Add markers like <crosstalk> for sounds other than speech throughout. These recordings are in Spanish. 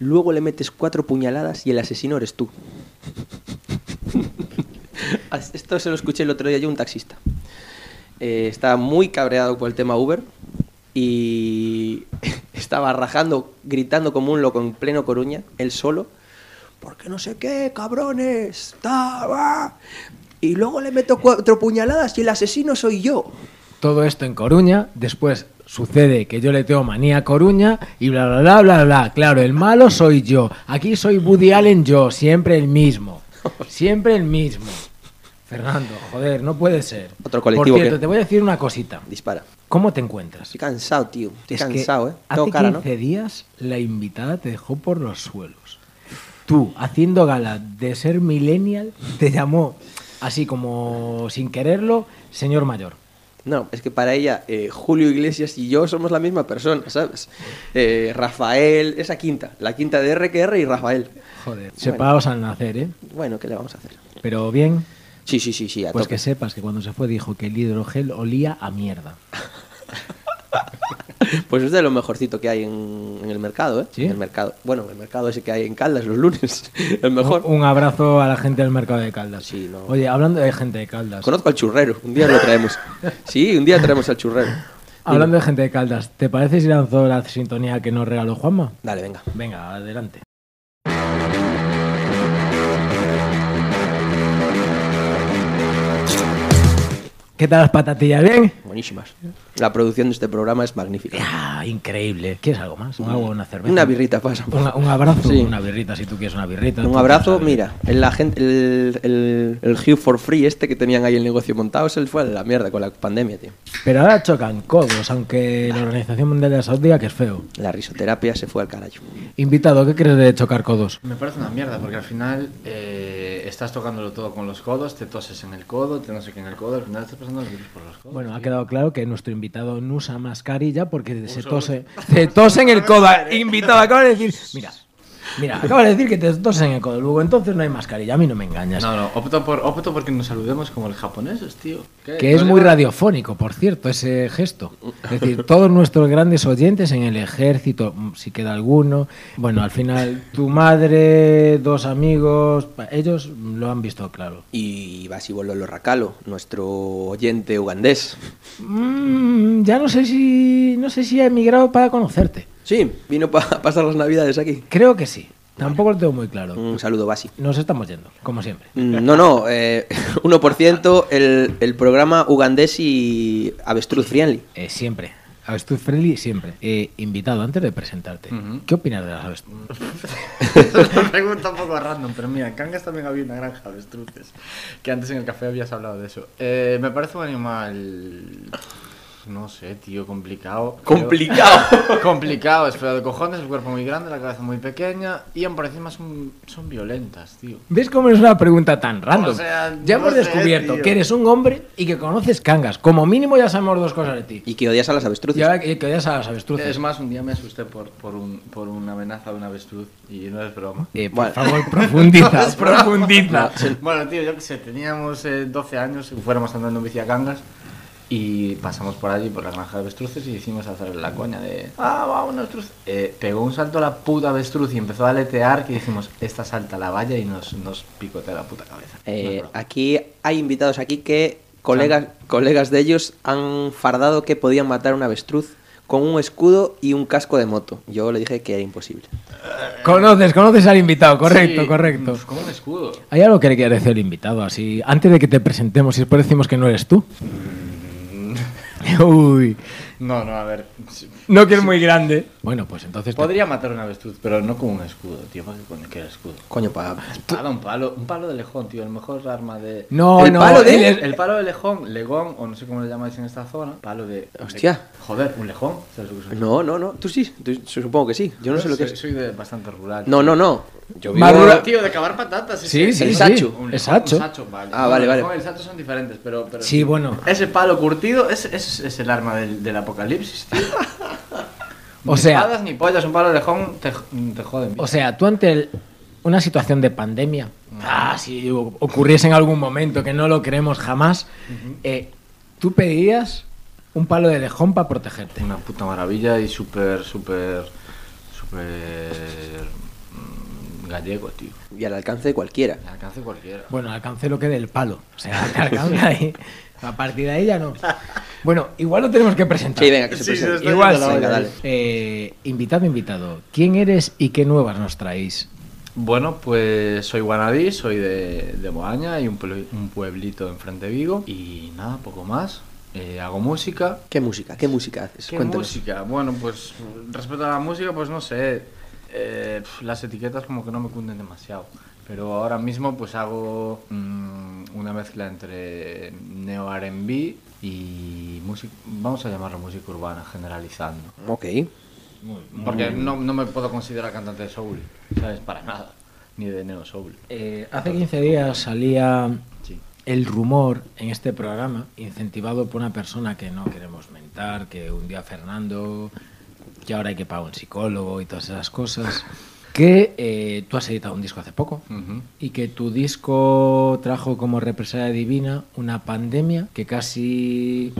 luego le metes cuatro puñaladas y el asesino eres tú. <laughs> Esto se lo escuché el otro día yo un taxista. Eh, estaba muy cabreado por el tema Uber y <laughs> estaba rajando, gritando como un loco en pleno Coruña, él solo, porque no sé qué, cabrones, ta, va". y luego le meto cuatro puñaladas y el asesino soy yo. Todo esto en Coruña, después sucede que yo le tengo manía a Coruña y bla, bla, bla, bla, bla. Claro, el malo soy yo. Aquí soy Woody Allen yo, siempre el mismo. Siempre el mismo. Fernando, joder, no puede ser. Otro colectivo Por cierto, que- te voy a decir una cosita. Dispara. ¿Cómo te encuentras? Estoy cansado, tío. Estoy Es cansado, ¿eh? Hace Tengo cara, ¿no? 15 días la invitada te dejó por los suelos. Tú, haciendo gala de ser millennial, te llamó así como sin quererlo, señor mayor. No, es que para ella eh, Julio Iglesias y yo somos la misma persona, ¿sabes? Eh, Rafael, esa quinta, la quinta de RQR y Rafael. Joder, separados al nacer, ¿eh? Bueno, ¿qué le vamos a hacer? Pero bien, Sí, sí, sí, sí, a pues tope. que sepas que cuando se fue dijo que el hidrogel olía a mierda. <laughs> Pues es de lo mejorcito que hay en, en el mercado, ¿eh? ¿Sí? En el mercado. Bueno, el mercado ese que hay en Caldas los lunes. <laughs> El mejor. Un, un abrazo a la gente del mercado de Caldas. Sí, no. Oye, hablando de gente de Caldas. Conozco al churrero, un día lo traemos. <laughs> Sí, un día traemos al churrero. Hablando de gente de Caldas, ¿te parece si lanzó la sintonía que nos regaló Juanma? Dale, venga. Venga, adelante. ¿Qué tal las patatillas? ¿Bien? Buenísimas. La producción de este programa es magnífica. Ah, increíble. ¿Quieres algo más? ¿Un agua, una cerveza? Una birrita pasa. Una- un abrazo, Sí. una birrita si tú quieres una birrita. Un abrazo, mira, el, el, el, el Hugh for Free este que tenían ahí el negocio montado, se fue a la mierda con la pandemia, tío. Pero ahora chocan codos, aunque la Organización Mundial de la Salud diga que es feo. La risoterapia se fue al carajo. Invitado, ¿qué crees de chocar codos? Me parece una mierda porque al final eh, estás tocándolo todo con los codos, te toses en el codo, te no sé qué en el codo, al final estás pasando el virus por los codos. Bueno, ha tío. Quedado claro que nuestro invitado no usa mascarilla porque se tose, se tose en el <laughs> codo. Invitado, acaba de decir, mira, mira, <laughs> acaba de decir que te tose en el codo. Luego entonces no hay mascarilla, a mí no me engañas. No, no, opto por, opto porque nos saludemos como los japoneses, tío. ¿Qué? Que es ¿No muy radiofónico, por cierto, ese gesto. Es decir, <laughs> todos nuestros grandes oyentes en el ejército, si queda alguno, bueno, al final tu madre, dos amigos, ellos lo han visto claro. Y Basibolo Lorracalo, nuestro oyente ugandés. Mm, ya no sé si no sé si ha emigrado para conocerte. Sí, vino para <laughs> pasar las navidades aquí. Creo que sí. Tampoco lo tengo muy claro. Un saludo, Basi. Nos estamos yendo, como siempre. Mm, No, no, eh, <laughs> 1% el, el programa ugandés y avestruz friendly. Eh, siempre. Avestruz Friendly, siempre. Eh, invitado, antes de presentarte. ¿qué opinas de las avestruz? <laughs> Es una pregunta un poco random, pero mira, en Cangas también había una granja de avestruces. Que antes en el café habías hablado de eso. Eh, me parece un animal. No sé, tío, complicado. creo. Complicado. <laughs> complicado, es feo de cojones, el cuerpo muy grande, la cabeza muy pequeña. Y aún por encima son, son violentas, tío. ¿Ves cómo es una pregunta tan random? O sea, ya no hemos sé, descubierto tío. que eres un hombre y que conoces cangas. Como mínimo ya sabemos dos cosas de ti. Y que odias a las Y avestruces. ahora que, odias a las avestruces. Es más, un día me asusté por, por, un, por una amenaza de una avestruz y no es broma. Eh, por Bueno. favor, profundiza, <laughs> No es broma. profundiza. Bueno, tío, yo qué sé, teníamos eh, 12 años y fuéramos andando en bici a Cangas y pasamos por allí, por la granja de avestruces y hicimos hacer la coña de ¡Ah, va, una avestruz! Eh, pegó un salto la puta avestruz y empezó a aletear que dijimos, esta salta la valla y nos, nos picotea la puta cabeza. Eh, aquí hay invitados aquí que colegas, colegas de ellos han fardado que podían matar a un avestruz con un escudo y un casco de moto. Yo le dije que era imposible. Conoces, conoces al invitado, correcto, Sí, correcto. pues como un escudo. ¿Hay algo que le quieras decir al invitado? Así, antes de que te presentemos y después decimos que no eres tú. <laughs> Uy, No, no, a ver. Sí, no que es muy grande. Bueno, pues entonces... te- Podría matar una avestruz, pero no con un escudo, tío. ¿Para qué coño quiere escudo? Coño, pa... Espada, un palo, un palo de lejón, tío, el mejor arma de. No, ¿El no, palo de- El palo de lejón, legón, o no sé cómo le llamáis en esta zona. Palo de. Hostia. de- joder, un lejón. No, no, no. Tú sí. Tú- supongo que sí. Yo no sé lo que soy, es. soy de bastante rural. No, no, no. Yo vivo... Más Tío, rural- tío, de cavar patatas. Sí, ese- sí, el sí. sacho. Un El lejón, sacho. un sacho, vale. Ah, vale, el vale. el sacho son diferentes, pero. pero Sí, bueno. Ese palo curtido, ese, ese es el arma del, del apocalipsis, tío. <laughs> O Ni sea- espadas ni pollas, un palo de lejón te, te joden. O sea, tú ante el- una situación de pandemia, ah, si o- ocurriese en algún momento que no lo creemos jamás, eh, tú pedirías un palo de lejón para protegerte. Una puta maravilla y súper, súper, súper gallego, tío. Y al alcance de cualquiera. Me alcance cualquiera. Bueno, alcancé lo que del palo. O sea, <laughs> te alcanza ahí. A partir de ahí ya no. Bueno, igual lo tenemos que presentar. Sí, venga, que se Sí, presente. se está Igual sí. olla, dale. Eh, invitado, invitado. ¿Quién eres y qué nuevas nos traéis? Bueno, pues soy Guanadí, soy de, de Moaña y un, puebl- un pueblito enfrente de Vigo. Y nada, poco más. Eh, hago música. ¿Qué música? ¿Qué música haces? ¿Qué Cuéntanos. música? Bueno, pues respecto a la música, pues no sé. eh, pf, las etiquetas como que no me cunden demasiado. Pero ahora mismo pues hago mm, una mezcla entre neo R&B y música, vamos a llamarlo música urbana, generalizando. Ok. Porque no, no me puedo considerar cantante de soul, ¿sabes? Para nada. Ni de neo soul. Eh, hace 15 días salía Sí. el rumor en este programa, incentivado por una persona que no queremos mentar, que un día Fernando, que ahora hay que pagar un psicólogo y todas esas cosas, que eh, tú has editado un disco hace poco y que tu disco trajo como represalia divina una pandemia que casi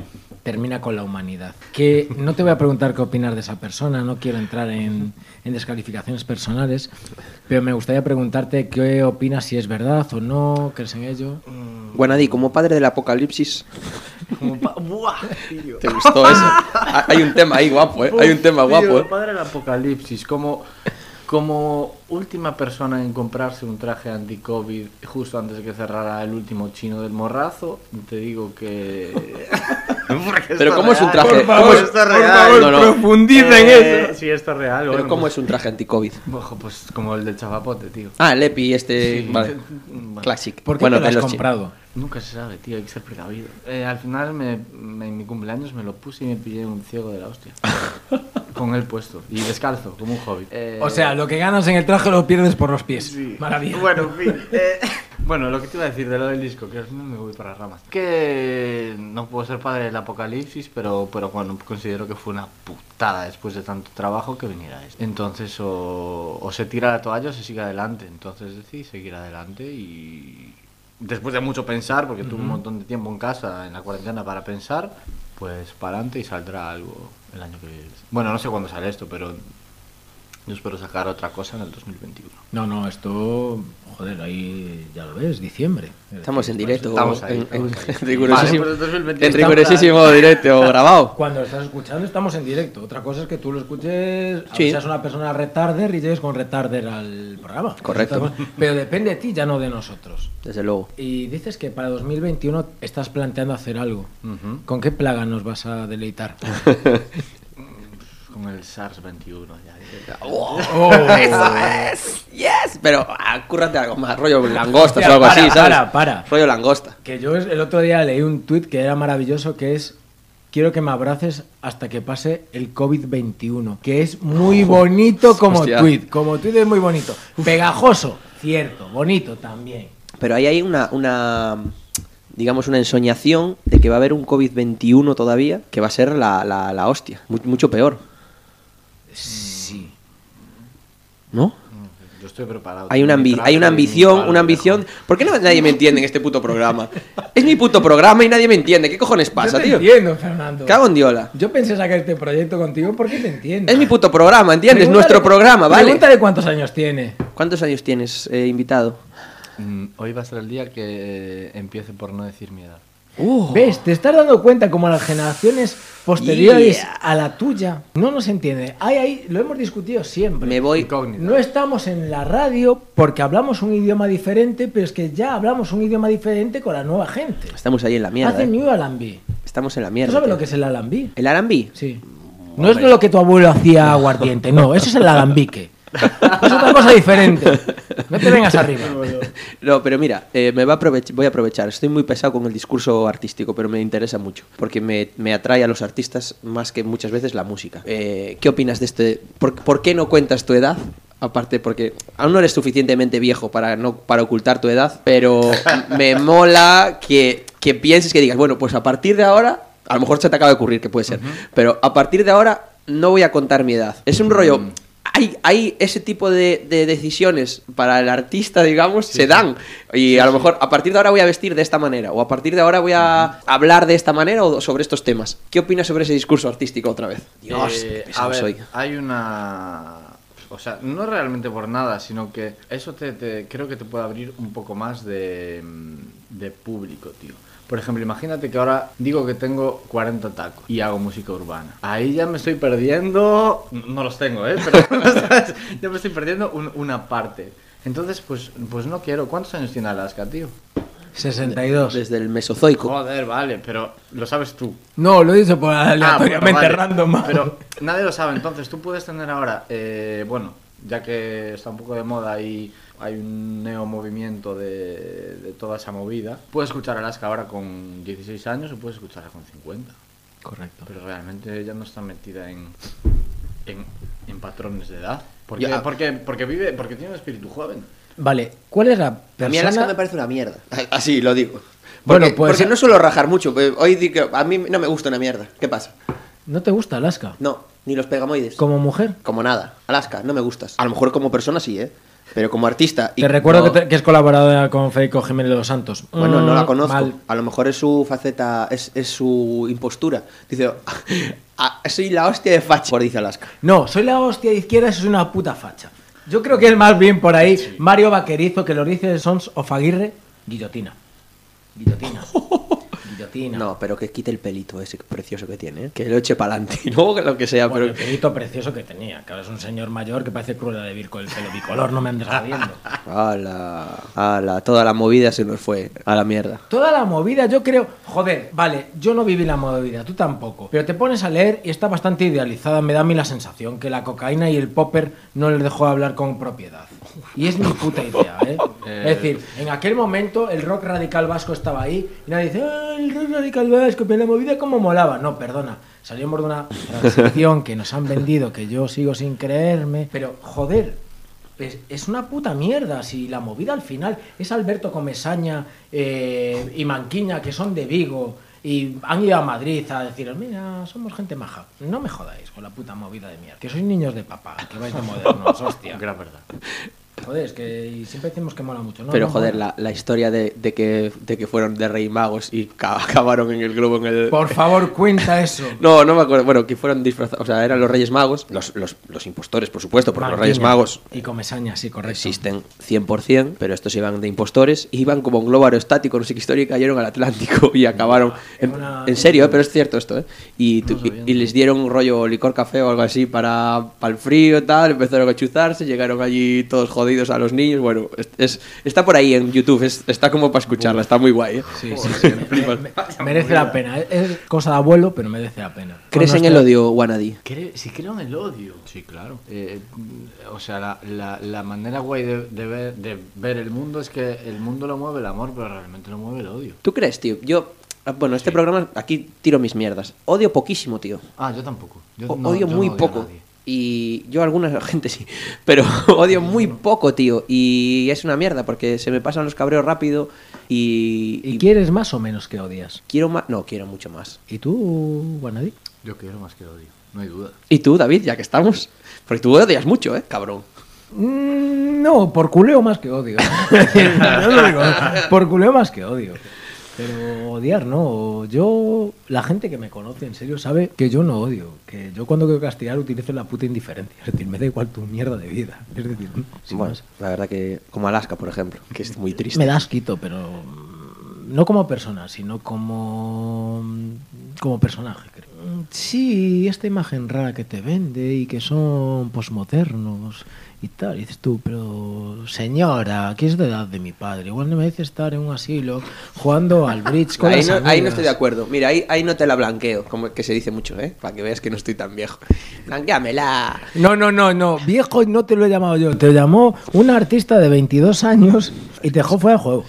termina con la humanidad. Que no te voy a preguntar qué opinas de esa persona, no quiero entrar en, en descalificaciones personales, pero me gustaría preguntarte qué opinas si es verdad o no, crees en ello. Guanadí, como padre del apocalipsis, Como pa- ¡Buah, tío! ¿te gustó eso? Ah, Hay un tema ahí guapo, ¿eh? Hay un tema guapo, tío, ¿eh? Padre del apocalipsis, como, como última persona en comprarse un traje anti-COVID justo antes de que cerrara el último chino del morrazo, te digo que... <laughs> Pero ¿cómo es un traje? Por ¿Cómo favor, es- esto es por real. favor, No, no. profundiza Eh, Sí, esto es real. Pero bueno, ¿cómo pues- es un traje anti-COVID? Ojo, pues como el del chapapote, tío. Ah, el EPI, este... Sí. Vale. Bueno. Classic. ¿Por qué bueno, te lo has comprado? Nunca se sabe, tío, hay que ser precavido. Eh, al final, me, me- en mi cumpleaños me lo puse y me pillé un ciego de la hostia. <laughs> Con él puesto. Y descalzo, como un hobby. Eh, O sea, lo que ganas en el traje lo pierdes por los pies. sí. Maravilla. Bueno, en fin. eh, <laughs> bueno, lo que te iba a decir de lo del disco, que al final me voy para las ramas. Que no puedo ser padre del apocalipsis, pero, pero bueno, considero que fue una putada después de tanto trabajo que viniera esto. Entonces, o, o se tira la toalla o se sigue adelante. Entonces decidí seguir adelante y después de mucho pensar, porque tuve un montón de tiempo en casa, en la cuarentena, para pensar, pues para adelante y saldrá algo el año que viene. Bueno, no sé cuándo sale esto, pero yo espero sacar otra cosa en el 2021. No, no, esto, joder, ahí ya lo ves, diciembre. Estamos en directo. Estamos ahí, en, rigurosísimo, Vale, pues el 2021 en rigurosísimo directo grabado. <laughs> Cuando lo estás escuchando estamos en directo. Otra cosa es que tú lo escuches, Sí. seas una persona retarder y llegues con retarder al programa. Correcto. Pero depende de ti, ya no de nosotros. Desde luego. Y dices que para 2021 estás planteando hacer algo. ¿Con qué plaga nos vas a deleitar? <laughs> Con el SARS-21 ya. <laughs> ¡Eso es! ¡Yes! Pero ah, cúrrate algo más, rollo langostas Hostia, o algo para, así, ¿sabes? para, para. Rollo langosta. Que yo el otro día leí un tuit que era maravilloso, que es quiero que me abraces hasta que pase el COVID-21, que es muy bonito como Hostia. tuit, como tuit es muy bonito, pegajoso, cierto, bonito también. Pero ahí hay una, una, digamos, una ensoñación de que va a haber un COVID-21 todavía, que va a ser la, la, la hostia, mu- mucho peor, Sí. ¿no? Yo estoy preparado. Hay una, ambi- hay ambición, una ambición... ¿Por qué no, nadie me entiende en este puto programa? Es mi puto programa y nadie me entiende. ¿Qué cojones pasa, Yo te tío? entiendo, Fernando. Cago en diola. Yo pensé sacar este proyecto contigo porque te entiendo. Es mi puto programa, ¿entiendes? Pregúntale- Nuestro programa, ¿vale? Pregúntale cuántos años tiene. ¿Cuántos años tienes, eh, invitado? Mm, Hoy va a ser el día que empiece por no decir mi edad. Uh, ¿Ves? Te estás dando cuenta como las generaciones posteriores Yeah. a la tuya no nos entiende. Ahí, ahí, lo hemos discutido siempre. me voy... Incógnita. No estamos en la radio porque hablamos un idioma diferente, pero es que ya hablamos un idioma diferente con la nueva gente. Estamos ahí en la mierda. Hace eh. New Alambí. Estamos en la ¿Tú mierda. sabes tío. lo que es el alambí? ¿El R&B? Sí. No es lo que tu abuelo hacía aguardiente, no, eso es el alambique. <laughs> <laughs> Es otra cosa diferente. No te vengas arriba. <laughs> No, pero mira, eh, me va a aprovech- voy a aprovechar. Estoy muy pesado con el discurso artístico, pero me interesa mucho. Porque me, me atrae a los artistas más que muchas veces la música. Eh, ¿Qué opinas de este? ¿Por, por qué no cuentas tu edad? Aparte, porque aún no eres suficientemente viejo para, no, para ocultar tu edad, pero <laughs> me mola que, que pienses que digas, bueno, pues a partir de ahora, a lo mejor se te acaba de ocurrir que puede ser, pero a partir de ahora no voy a contar mi edad. Es un rollo hay, hay ese tipo de, de decisiones para el artista, digamos, se dan. Y a lo mejor a partir de ahora voy a vestir de esta manera, o a partir de ahora voy a hablar de esta manera o sobre estos temas. ¿Qué opinas sobre ese discurso artístico otra vez? Dios, Eh, qué pesado a ver, soy. hay una O sea, no realmente por nada, sino que eso te, te- creo que te puede abrir un poco más de, mm, de público, tío. Por ejemplo, imagínate que ahora digo que tengo 40 tacos y hago música urbana. Ahí ya me estoy perdiendo. No los tengo, ¿eh? Pero <laughs> ¿sabes? ya me estoy perdiendo un- una parte. Entonces, pues, pues no quiero. ¿Cuántos años tiene Alaska, tío? 62. Desde el Mesozoico. Joder, vale, pero lo sabes tú. No, lo he dicho por Ah, aleatoriamente bueno, vale. random. Pero nadie lo sabe, entonces tú puedes tener ahora, eh, bueno, ya que está un poco de moda y hay un neomovimiento de, de toda esa movida, puedes escuchar Alaska ahora con 16 años o puedes escucharla con 50. Correcto. Pero realmente ya no está metida en, en, en patrones de edad. Porque, porque, porque vive, porque tiene un espíritu joven. Vale, ¿cuál es la A mí persona? Alaska me parece una mierda. Así lo digo. Bueno, Porque, pues- porque no suelo rajar mucho. Hoy di que a mí no me gusta una mierda. ¿Qué pasa? ¿No te gusta Alaska? No, ni los pegamoides. Como mujer. Como nada. Alaska, no me gustas. A lo mejor como persona sí, ¿eh? Pero como artista... y Te recuerdo que, te- que es colaboradora con Federico Jiménez de los Santos. Bueno, no la Mm, conozco. mal. A lo mejor es su faceta, es, es su impostura. Dice, "Ah, soy la hostia de facha, por dice Alaska. No, soy la hostia de izquierda, eso es una puta facha. Yo creo que es más bien por ahí Mario Vaquerizo, que lo dice Sons of Aguirre, guillotina. Guillotina. <laughs> Guillotina. No, pero que quite el pelito ese precioso que tiene, ¿eh? Que lo eche para adelante. <laughs> Que lo que sea, Bueno, el pero... pelito precioso que tenía, que ahora es un señor mayor que parece cruel de vir con el pelo bicolor, no me andes jodiendo. Ala, ala, toda la movida se nos fue a la mierda. Toda la movida, yo creo. Joder, vale, yo no viví la movida, tú tampoco. Pero te pones a leer y está bastante idealizada. Me da a mí la sensación que la cocaína y el popper no les dejó hablar con propiedad. Y es mi puta idea, ¿eh? <laughs> Es decir, en aquel momento el rock radical vasco estaba ahí y nadie dice, "Ah, el rock radical vasco, pero la movida como molaba. No, perdona. Salimos de una transición que nos han vendido, que yo sigo sin creerme. Pero, joder, es, es una puta mierda. Si la movida al final es Alberto Comesaña eh, y Manquiña, que son de Vigo, y han ido a Madrid a deciros, mira, somos gente maja. No me jodáis con la puta movida de mierda. Que sois niños de papá, que vais de modernos, hostia. <laughs> Gran verdad. Joder, es que y siempre decimos que mola mucho. No, pero no joder, la, la historia de, de que, de que fueron de Rey Magos y ca- <laughs> acabaron en el globo en el... Por <laughs> favor, cuenta eso. <laughs> No, no me acuerdo. Bueno, que fueron disfrazados. O sea, eran los Reyes Magos. Los, los, los impostores, por supuesto, porque los Reyes Magos Y Comesaña, sí, correcto. existen 100%, pero estos iban de impostores. Iban como un globo aerostático, no sé qué historia, y cayeron al Atlántico y acabaron. En, Una- en serio, ¿eh? pero es cierto esto, ¿eh? Tu- y, y les dieron un rollo licor café o algo así para, para el frío y tal. Empezaron a chuzarse, llegaron allí todos jodidos a los niños. Bueno, es, es- está por ahí en YouTube, es- está como para escucharla, está muy guay. ¿eh? Sí, sí, sí, me- me- merece la pena. Es- Es cosa de abuelo, pero merece la pena. ¿Crees en el odio, Wanadi? Cre- si creo en el odio. Sí, claro. Eh, o sea, la, la, la manera guay de, de ver, de ver el mundo es que el mundo lo mueve el amor, pero realmente lo mueve el odio. ¿Tú crees, tío? Yo, ah, bueno, este programa, aquí tiro mis mierdas. Odio poquísimo, tío. Ah, yo tampoco. Yo O- no- odio yo no muy a poco. nadie. Y yo a alguna <laughs> gente sí, pero <laughs> odio muy poco, tío. Y es una mierda porque se me pasan los cabreos rápido y, ¿Y y quieres más o menos que odias? quiero más. No, quiero mucho más. ¿Y tú, Guanadi? Yo quiero más que odio, no hay duda. ¿Y tú, David, ya que estamos? Porque tú odias mucho, ¿eh? Cabrón. Mm, no, por culeo más que odio. <laughs> Yo lo digo, por culeo más que odio. Pero odiar no. Yo, la gente que me conoce en serio sabe que yo no odio. Que yo cuando quiero castigar utilizo la puta indiferencia. <laughs> Es decir, me da igual tu mierda de vida. Es decir, sin bueno, más. la verdad que como Alaska, por ejemplo, que es muy triste. me das quito, pero mm, no como persona, sino como como personaje, creo. Mm, Sí, esta imagen rara que te vende y que son posmodernos y tal, y dices tú, pero señora, ¿qué es de edad de mi padre? Igual no me merece estar en un asilo jugando al bridge con Ahí las no, ahí no estoy de acuerdo. Mira, ahí, ahí no te la blanqueo, como que se dice mucho, ¿eh? Para que veas que no estoy tan viejo. Blanqueamela. No, no, no, no, viejo no te lo he llamado yo, te llamó un artista de 22 años y te dejó fuera de juego.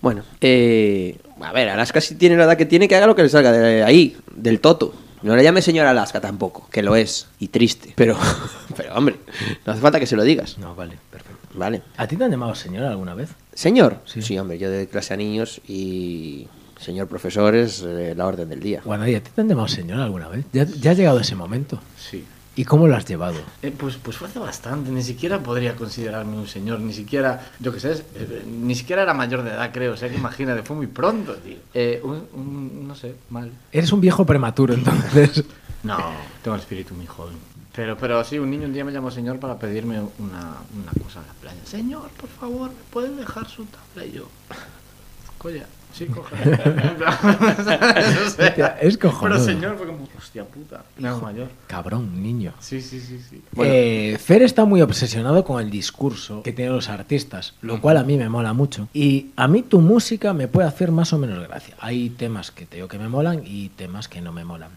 Bueno, eh, a ver, Alaska si tiene la edad que tiene, que haga lo que le salga de ahí, del toto. No le llame señor Alaska tampoco, que lo es, y triste. Pero, <laughs> pero hombre, no hace falta que se lo digas. No, vale, perfecto. Vale. ¿A ti te han llamado señora alguna vez? Señor. Sí. Sí, hombre, yo de clase a niños y señor profesor es eh, la orden del día. Bueno, ¿y a ti te han llamado señora alguna vez? ¿Ya, ya ha llegado ese momento? Sí. ¿Y cómo lo has llevado? Eh, pues, pues fue hace bastante, ni siquiera podría considerarme un señor, ni siquiera, yo qué sé, eh, ni siquiera era mayor de edad, creo, o sea que imagínate, fue muy pronto, tío. Eh, un, un- no sé, mal. Eres un viejo prematuro, entonces. <laughs> No, tengo el espíritu muy joven. Pero, pero sí, un niño un día me llamó señor para pedirme una, una cosa en la playa. Señor, por favor, ¿me puede dejar su tabla? Y yo, coña, sí. <laughs> <laughs> Hostia, es cojonudo. Pero señor, fue como, hostia puta, mayor. Cabrón, niño. Sí, sí, sí, sí. Eh, Fer está muy obsesionado con el discurso que tienen los artistas, lo cual a mí me mola mucho. Y a mí tu música me puede hacer más o menos gracia. Hay temas que te digo que me molan y temas que no me molan.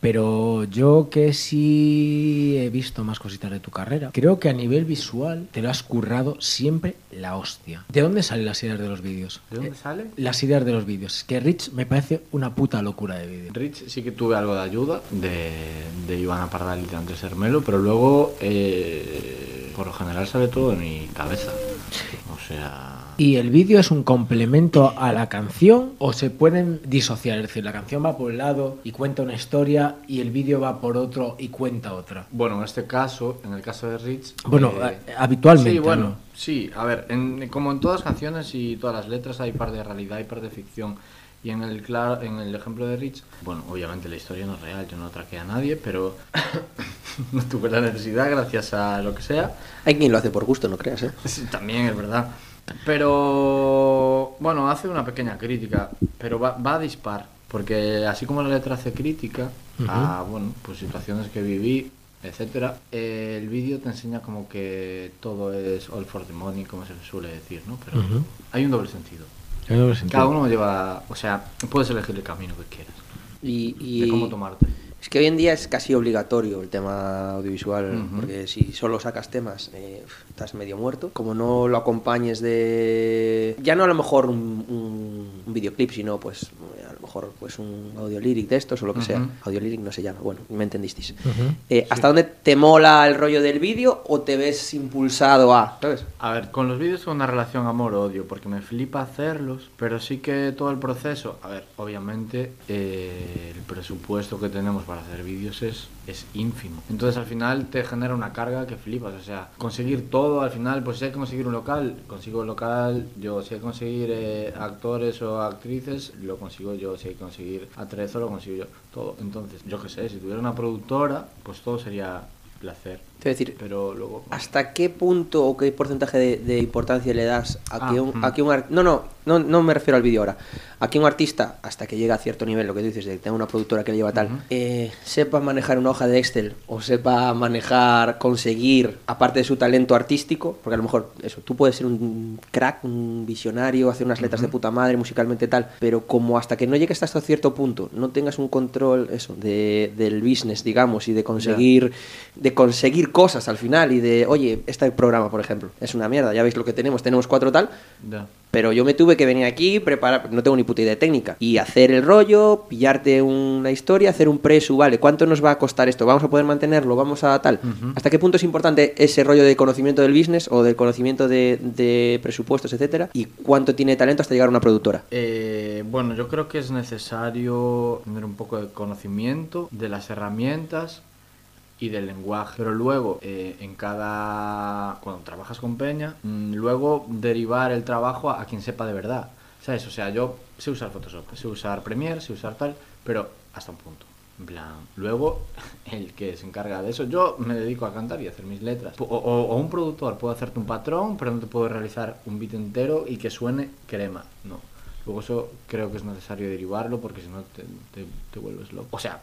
Pero yo que sí he visto más cositas de tu carrera, creo que a nivel visual te lo has currado siempre la hostia. ¿De dónde salen las ideas de los vídeos? ¿De dónde Eh, sale? Las ideas de los vídeos. Es que Rich me parece una puta locura de vídeo. Rich sí que tuve algo de ayuda de, de Ivana Pardal y de Andrés Hermelo, pero luego, eh, por lo general, sale todo de mi cabeza. Sea... ¿Y el vídeo es un complemento a la canción o se pueden disociar? Es decir, la canción va por un lado y cuenta una historia y el vídeo va por otro y cuenta otra. Bueno, en este caso, en el caso de Rich... Bueno, eh, eh, habitualmente. Sí, bueno, ¿no? sí, a ver, en- como en todas las canciones y todas las letras hay parte de realidad y parte de ficción. Y en el, clar- en el ejemplo de Rich, bueno, obviamente la historia no es real, yo no atraqué a nadie, pero <coughs> no tuve la necesidad gracias a lo que sea. Hay quien lo hace por gusto, no creas, ¿eh? Sí, también es verdad. Pero bueno, hace una pequeña crítica, pero va, va a dispar, porque así como la letra hace crítica a bueno, pues situaciones que viví, etcétera, eh, el vídeo te enseña como que todo es all for the money, como se suele decir, ¿no? Pero hay un doble sentido. No. Cada uno lleva, o sea, puedes elegir el camino que quieras, Y, y- de cómo tomarte. Es que hoy en día es casi obligatorio el tema audiovisual, porque si solo sacas temas, eh, estás medio muerto. Como no lo acompañes de... Ya no a lo mejor un, un- un videoclip, sino pues mejor pues un audio lyric de estos o lo que sea. Ujú. Audio lyric no se llama, bueno, me entendisteis. Ujú. Eh, ¿Hasta dónde te mola el rollo del vídeo o te ves impulsado a... ¿Sabes? A ver, con los vídeos es una relación amor-odio, porque me flipa hacerlos, pero sí que todo el proceso, a ver, obviamente eh, el presupuesto que tenemos para hacer vídeos es, es ínfimo. Entonces al final te genera una carga que flipas, o sea, conseguir todo al final, pues si hay que conseguir un local, consigo el local, yo si hay que conseguir eh, actores o actrices, lo consigo yo, que conseguir atrezo, lo consigo yo, todo. Entonces, yo qué sé, si tuviera una productora, pues todo sería placer. Te voy a decir, Pero luego... ¿Hasta qué punto o qué porcentaje de, de importancia le das a Ah, que un, mm. a que un no, no, no, no me refiero al vídeo ahora. A que un artista, hasta que llega a cierto nivel, lo que tú dices, de que tenga una productora que le lleva tal, eh, sepa manejar una hoja de Excel o sepa manejar, conseguir, aparte de su talento artístico, porque a lo mejor eso, tú puedes ser un crack, un visionario, hacer unas letras de puta madre, musicalmente tal, pero como hasta que no llegues hasta cierto punto, no tengas un control, eso, de, del business, digamos, y de conseguir, de conseguir cosas al final y de, oye, este programa, por ejemplo, es una mierda, ya veis lo que tenemos, tenemos cuatro tal, Ya. pero yo me tuve que venir aquí, preparar, no tengo ni puta idea de técnica, y hacer el rollo, pillarte una historia, hacer un presu, vale, ¿cuánto nos va a costar esto? ¿Vamos a poder mantenerlo? ¿Vamos a tal? Ujú. ¿Hasta qué punto es importante ese rollo de conocimiento del business o del conocimiento de, de presupuestos, etcétera? ¿Y cuánto tiene talento hasta llegar a una productora? Eh, bueno, yo creo que es necesario tener un poco de conocimiento de las herramientas y del lenguaje. Pero luego, eh, en cada. Cuando trabajas con Peña, mm, luego derivar el trabajo a, a quien sepa de verdad. ¿Sabes? O sea, yo sé usar Photoshop, sé usar Premiere, sé usar tal, pero hasta un punto. En plan, luego <laughs> el que se encarga de eso, yo me dedico a cantar y a hacer mis letras. O, o- o un productor puede hacerte un patrón, pero no te puede realizar un beat entero y que suene crema. No. Luego eso creo que es necesario derivarlo porque si no te, te- te vuelves loco. O sea,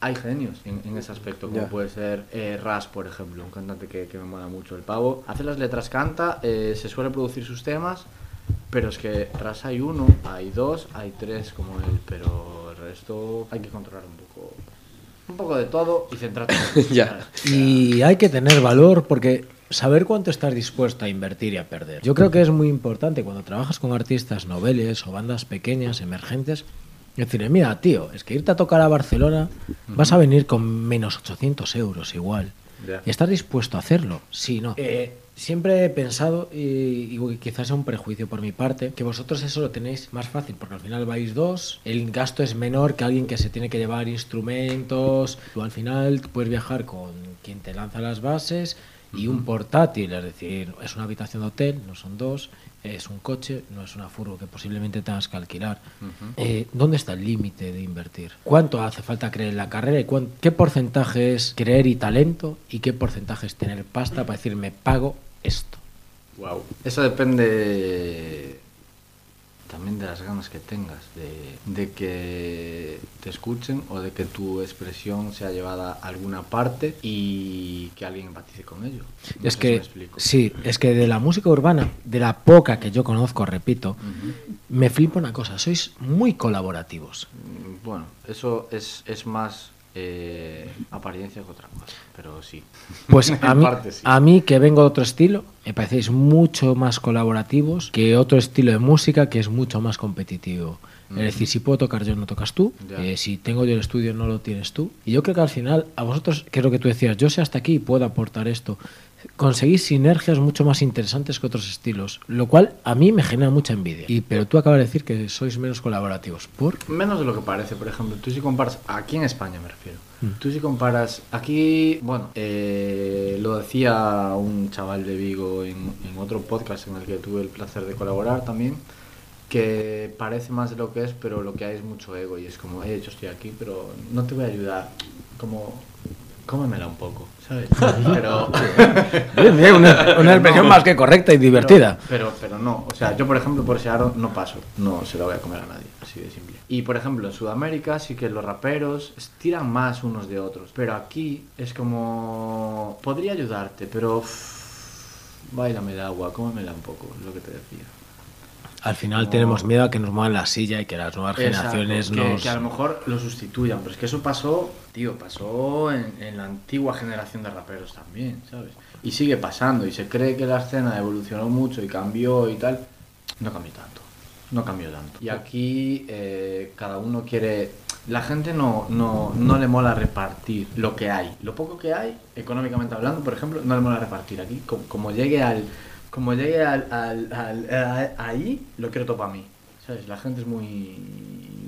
hay genios en, en ese aspecto, como Ya. puede ser eh, Ras, por ejemplo, un cantante que, que me mola mucho. El pavo hace las letras, canta, eh, se suele producir sus temas, pero es que Ras hay uno, hay dos, hay tres como él, pero el resto hay que controlar un poco. Un poco de todo y centrarte. ¿sabes? <laughs> Y hay que tener valor porque saber cuánto estás dispuesto a invertir y a perder. Yo creo que es muy importante cuando trabajas con artistas noveles o bandas pequeñas, emergentes, decirle, mira, tío, es que irte a tocar a Barcelona vas a venir con menos 800 euros igual. Ya. ¿Y estás dispuesto a hacerlo? Sí, no. Eh, siempre he pensado, y, y quizás sea un prejuicio por mi parte, que vosotros eso lo tenéis más fácil, porque al final vais dos, el gasto es menor que alguien que se tiene que llevar instrumentos, tú al final puedes viajar con quien te lanza las bases y un portátil, es decir, es una habitación de hotel, no son dos, es un coche, no es una furgo que posiblemente tengas que alquilar. Eh, ¿Dónde está el límite de invertir? ¿Cuánto hace falta creer en la carrera y cuán- qué porcentaje es creer y talento y qué porcentaje es tener pasta para decir me pago esto? Wow. Eso depende también de las ganas que tengas, de, de que te escuchen o de que tu expresión sea llevada a alguna parte y que alguien empatice con ello. No es si que sí, es que de la música urbana, de la poca que yo conozco, repito, me flipa una cosa, sois muy colaborativos. Mm, Bueno, eso es, es más eh, apariencia que otra cosa, pero sí. <laughs> Pues a mí, sí. a mí que vengo de otro estilo, me parecéis mucho más colaborativos que otro estilo de música que es mucho más competitivo. Es decir, si puedo tocar yo, no tocas tú. Eh, si tengo yo el estudio, no lo tienes tú. Y yo creo que al final, a vosotros, que es lo que tú decías, yo sé hasta aquí y puedo aportar esto. Conseguís sinergias mucho más interesantes que otros estilos, lo cual a mí me genera mucha envidia. Y, pero tú acabas de decir que sois menos colaborativos. ¿Por? Menos de lo que parece, por ejemplo, tú si comparas, aquí en España me refiero, Mm. tú si comparas, aquí, bueno, eh, lo decía un chaval de Vigo en, en otro podcast en el que tuve el placer de colaborar también, que parece más de lo que es, pero lo que hay es mucho ego y es como, eh, yo estoy aquí, pero no te voy a ayudar, como, cómemela un poco, ¿sabes? <laughs> Pero... <laughs> Bien, bien, una, una expresión No. más que correcta y divertida. Pero, pero no, o sea, yo por ejemplo por ese aro no paso, no se lo voy a comer a nadie, así de simple. Y por ejemplo en Sudamérica sí que los raperos tiran más unos de otros, pero aquí es como, podría ayudarte, pero bailame el agua, cómemela un poco, es lo que te decía. Al final No. tenemos miedo a que nos muevan la silla y que las nuevas Exacto, generaciones que, nos... que a lo mejor lo sustituyan, pero es que eso pasó, tío, pasó en, en la antigua generación de raperos también, ¿sabes? Y sigue pasando, y se cree que la escena evolucionó mucho y cambió y tal. No cambió tanto, no cambió tanto. Y aquí eh, cada uno quiere... La gente no, no, no le mola repartir lo que hay. Lo poco que hay, económicamente hablando, por ejemplo, no le mola repartir aquí. Como, como llegue al... Como llegue al, al- al- a- ahí, lo quiero todo para mí. ¿Sabes? La gente es muy...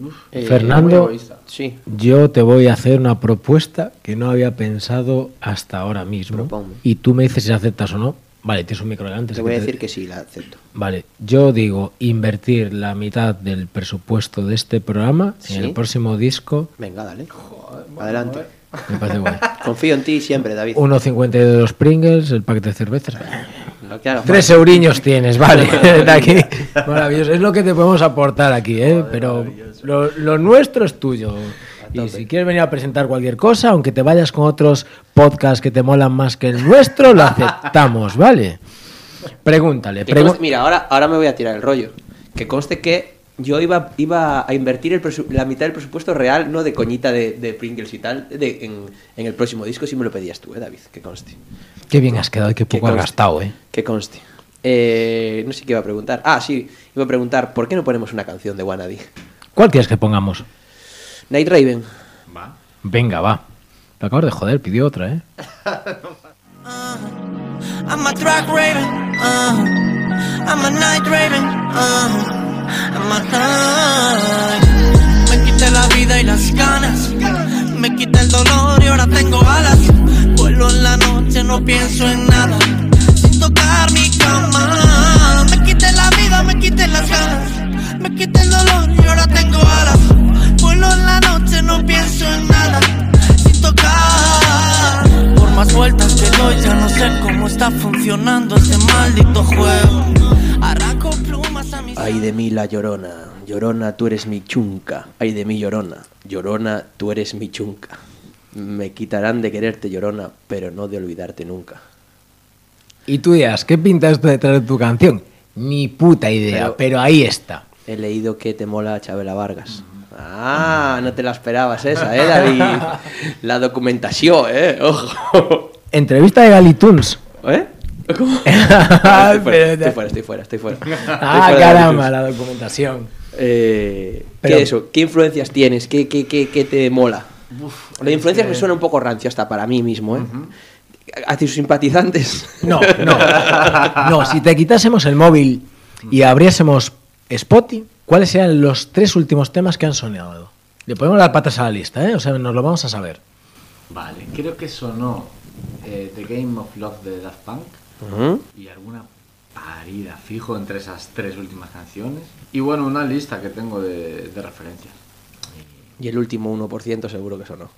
uf, Eh, Fernando- muy. Sí, Yo te voy a hacer una propuesta que no había pensado hasta ahora mismo. Y tú me dices si aceptas o no. Vale, tienes un micro delante. te voy a te- decir que sí, la acepto. Vale, yo digo invertir la mitad del presupuesto de este programa Sí. en el próximo disco. Venga, dale. Adelante. a ver. Me parece guay. <laughs> Confío en ti siempre, David. 1,50 de los Pringles, el paquete de cervezas. <laughs> Tres euriños tienes, vale. <laughs> De aquí. Maravilloso. Es lo que te podemos aportar aquí, ¿eh? Pero lo, lo nuestro es tuyo. Y si quieres venir a presentar cualquier cosa, aunque te vayas con otros podcasts que te molan más que el nuestro, lo aceptamos, ¿vale? Pregúntale. Conste- mira, ahora, ahora me voy a tirar el rollo. Que conste que yo iba, iba a invertir el la mitad del presupuesto real, no de coñita de, de Pringles y tal, de, en, en el próximo disco, si me lo pedías tú, ¿eh, David? Que conste. Qué bien has quedado y qué poco has gastado, ¿eh? Que conste. Eh, no sé qué iba a preguntar. Ah, sí, iba a preguntar, ¿por qué no ponemos una canción de Wannabe? ¿Cuál quieres que pongamos? Night Raven. Va. Venga, va. Lo acabas de joder, pidió otra, ¿eh? I'm a track raven, uh, I'm a night raven, uh, a night. Me quité la vida y las ganas, me quité el dolor y ahora tengo alas. Vuelo en la noche, no pienso en nada, sin tocar mi cama. Me quité la vida, me quité las ganas, me quité el dolor y ahora tengo alas. Vuelo en la noche, no pienso en nada, sin tocar. Por más vueltas que doy, ya no sé cómo está funcionando este maldito juego. Ay de mí la llorona, llorona tú eres mi chunca. Ay de mí llorona, llorona tú eres mi chunca. Me quitarán de quererte llorona, pero no de olvidarte nunca. Y tú dirás, ¿qué pinta esto detrás de tu canción? Ni puta idea, pero, Pero- ahí está. He leído que te mola Chabela Vargas. Ah, no te la esperabas esa, ¿eh, David? <laughs> La documentación, ¿eh? Ojo. Entrevista de Galitunes. ¿Eh? ¿Cómo? Ah, <laughs> estoy, fuera, estoy fuera, estoy fuera, <laughs> estoy fuera. Estoy Ah, fuera caramba, la documentación. Eh, Pero- ¿Qué eso? ¿Qué influencias tienes? ¿Qué, qué, qué, qué te mola? Lo de influencias me suena un poco rancio hasta para mí mismo, ¿eh? A tus simpatizantes. No, no. No, si te quitásemos el móvil y abriésemos Spotify, ¿cuáles serían los tres últimos temas que han sonado? Le ponemos las patas a la lista, ¿eh? O sea, nos lo vamos a saber. Vale, creo que sonó eh, The Game of Love de Daft Punk Y alguna parida fijo entre esas tres últimas canciones. Y bueno, una lista que tengo de, de referencias. Y el último 1% seguro que sonó.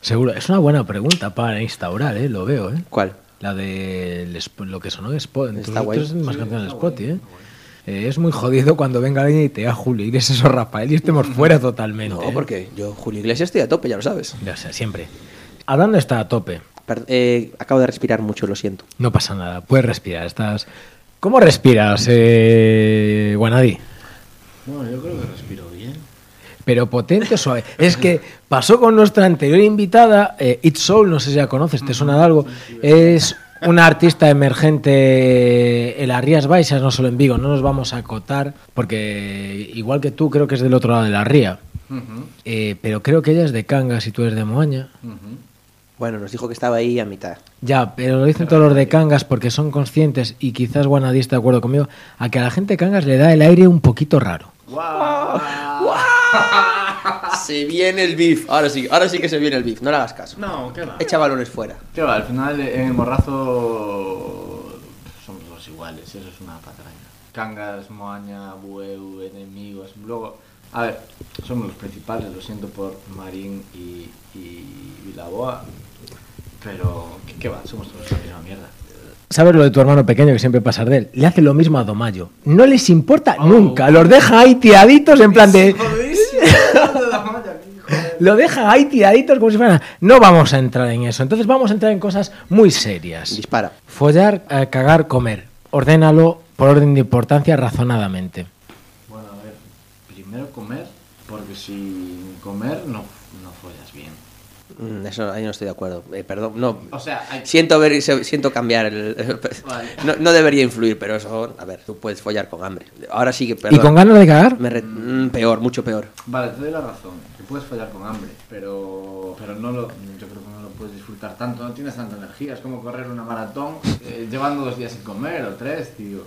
Seguro, es una buena pregunta para instaurar, ¿eh? Lo veo, ¿eh? ¿Cuál? La de lo que sonó en Spotify. Está guay. más Sí, canciones de guay, ¿eh? Eh, Es muy jodido cuando venga alguien y te diga Julio, y ves eso Rafael y estemos fuera totalmente. No, ¿eh? porque yo, Julio Iglesias, estoy a tope, ya lo sabes. O sea, siempre. Hablando está a tope. Eh, acabo de respirar mucho, lo siento. No pasa nada, puedes respirar. Estás. ¿Cómo respiras, eh, Guanadí? Bueno, yo creo que respiro bien. Pero potente o suave. Es que pasó con nuestra anterior invitada, eh, It Soul, no sé si la conoces, ¿te suena de algo? Es una artista emergente en las Rías Baixas, no solo en Vigo. No nos vamos a acotar, porque igual que tú, creo que es del otro lado de la ría. Eh, pero creo que ella es de Cangas y tú eres de Moaña. Bueno, nos dijo que estaba ahí a mitad. Ya, pero lo dicen todos los de Cangas porque son conscientes, y quizás Guanadí está de acuerdo conmigo, a que a la gente de Cangas le da el aire un poquito raro. ¡Guau! <laughs> Se viene el beef. Ahora sí, ahora sí que se viene el beef. No le hagas caso. No, ¿qué va? Echa balones fuera. ¿Qué va? Al final en el morrazo somos los iguales, eso es una patraña. Cangas, Moaña, Bueu, enemigos. Luego, a ver, somos los principales, lo siento por Marín y, y Vilaboa. Pero, ¿qué, qué va? Somos todos la misma mierda. ¿Sabes lo de tu hermano pequeño que siempre pasas de él? Le hace lo mismo a Domayo. No les importa Oh. nunca. Los deja ahí tiraditos en plan de... <laughs> Lo deja ahí tiraditos como si fueran... No vamos a entrar en eso. Entonces vamos a entrar en cosas muy serias. Dispara. Follar, eh, cagar, comer. Ordénalo por orden de importancia razonadamente. Bueno, a ver, primero comer, porque sin comer no, no follas bien. Mm, Eso ahí no estoy de acuerdo. Eh, perdón, no. O sea, hay... Siento ver, siento cambiar el. Vale. No, no debería influir, pero eso, a ver, tú puedes follar con hambre. Ahora sí que ¿Y perdón. con ganas de cagar? Me re- mm, peor, mucho peor. Vale, te doy la razón, que puedes follar con hambre, pero, pero no lo, yo creo que no lo puedes disfrutar tanto, no tienes tanta energía, es como correr una maratón eh, llevando dos días sin comer o tres, tío.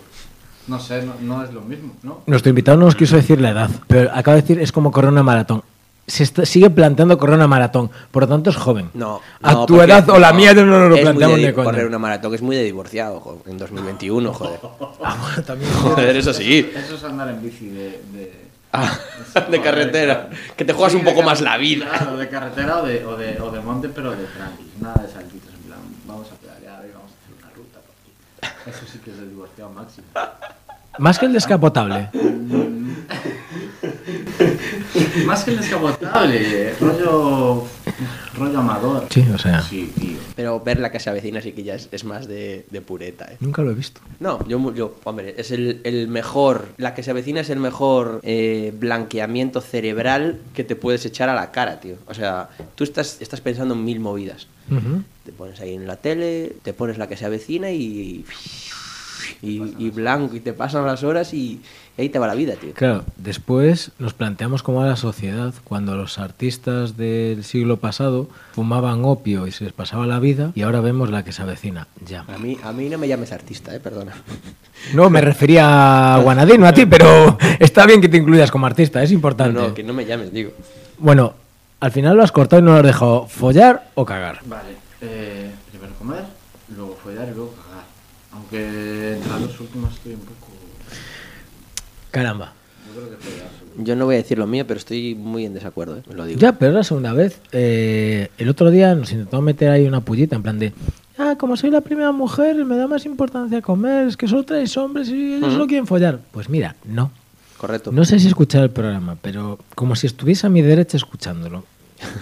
No sé, no, no es lo mismo, ¿no? Nuestro invitado no nos quiso decir la edad, pero acaba de decir es como correr una maratón. Se está- sigue planteando correr una maratón, por lo tanto es joven. No. A no, tu porque- edad o la mía no nos lo planteamos de ni coña. correr una maratón, es muy de divorciado, jo, en 2021, <laughs> joder. Ah, bueno, también. <laughs> Joder, eso sí. Eso es andar en bici de... de... Ah, <laughs> de carretera. Que te juegas Sí, un poco más la vida. Claro, de carretera o de, o de, o de monte, pero de tranqui, nada de saltitos, en plan, vamos a pedalear y vamos a hacer una ruta. papi. Eso sí que es de divorciado máximo. Más que el descapotable. Más que el descapotable, rollo. rollo amador. Sí, o sea, Sí, tío. Pero ver la casa vecina sí que ya es, es más de, de pureta, ¿eh? nunca lo he visto. No, yo, mu- yo hombre, es el, el mejor, la que se avecina es el mejor eh, blanqueamiento cerebral que te puedes echar a la cara, tío. O sea, tú estás, estás pensando en mil movidas. Te pones ahí en la tele, te pones la que se avecina y... Y, y blanco, y te pasan las horas y, y ahí te va la vida, tío. Claro, después nos planteamos cómo era la sociedad cuando los artistas del siglo pasado fumaban opio y se les pasaba la vida y ahora vemos la que se avecina. Ya. A mí, a mí no me llames artista, eh, perdona. No, me refería a Guanadí, no a ti, pero está bien que te incluyas como artista, es No, importante. no, que no me llames, digo. Bueno, al final lo has cortado y no lo has dejado follar o cagar. Vale, eh, primero comer, luego follar y luego cagar. Aunque entre las dos últimas estoy un poco. Caramba. Yo no voy a decir lo mío, pero estoy muy en desacuerdo, eh, lo digo. Ya, pero es la segunda vez. Eh, el otro día nos intentó meter ahí una pullita en plan de, ah, como soy la primera mujer, me da más importancia comer, es que solo traes hombres y ellos solo quieren follar. Pues mira, no. Correcto. No sé si escuchar el programa, pero como si estuviese a mi derecha escuchándolo.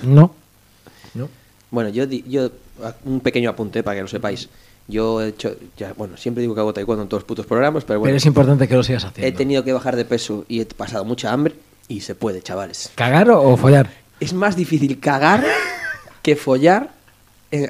No. No. <laughs> Bueno, yo, yo un pequeño apunte para que lo sepáis. Yo he hecho, ya, bueno, siempre digo que hago taekwondo en todos los putos programas, pero bueno, Pero es importante que lo sigas haciendo. he tenido que bajar de peso y he pasado mucha hambre y se puede, chavales. ¿Cagar o, follar? Es más difícil cagar que follar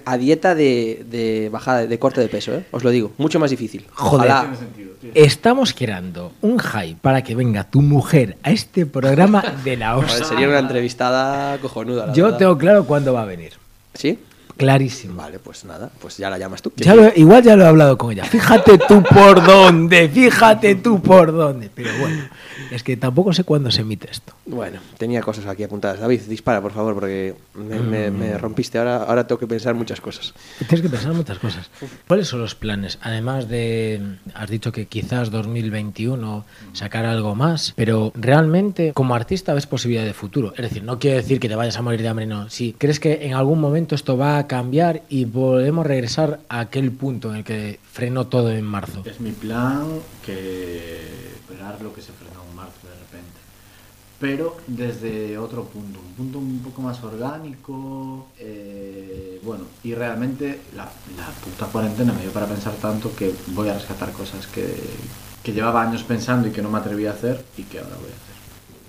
a dieta de, de bajada, de corte de peso, ¿eh? Os lo digo, mucho más difícil. Joder. Ojalá- Tiene sentido, tío. Estamos creando un hype para que venga tu mujer a este programa de la Joder, hostia. sería una entrevistada cojonuda, la Yo verdad. tengo claro cuándo va a venir. ¿Sí? Clarísimo. Vale, pues nada, pues ya la llamas tú. Ya lo- igual ya lo he hablado con ella. Fíjate tú por dónde, fíjate tú por dónde. Pero bueno, es que tampoco sé cuándo se emite esto. Bueno, tenía cosas aquí apuntadas. David, dispara, por favor, porque me, me- me rompiste. Ahora, ahora tengo que pensar muchas cosas. Tienes que pensar muchas cosas. ¿Cuáles son los planes? Además de, has dicho que quizás 2021 sacar algo más, pero realmente como artista ves posibilidad de futuro. Es decir, no quiero decir que te vayas a morir de hambre, no. Si crees que en algún momento esto va a cambiar y podemos regresar a aquel punto en el que frenó todo en marzo. Es mi plan que esperar lo que se frenó en marzo de repente. Pero desde otro punto, un punto un poco más orgánico. eh, bueno, y realmente la, la puta cuarentena me dio para pensar tanto que voy a rescatar cosas que, que llevaba años pensando y que no me atreví a hacer y que ahora voy a hacer.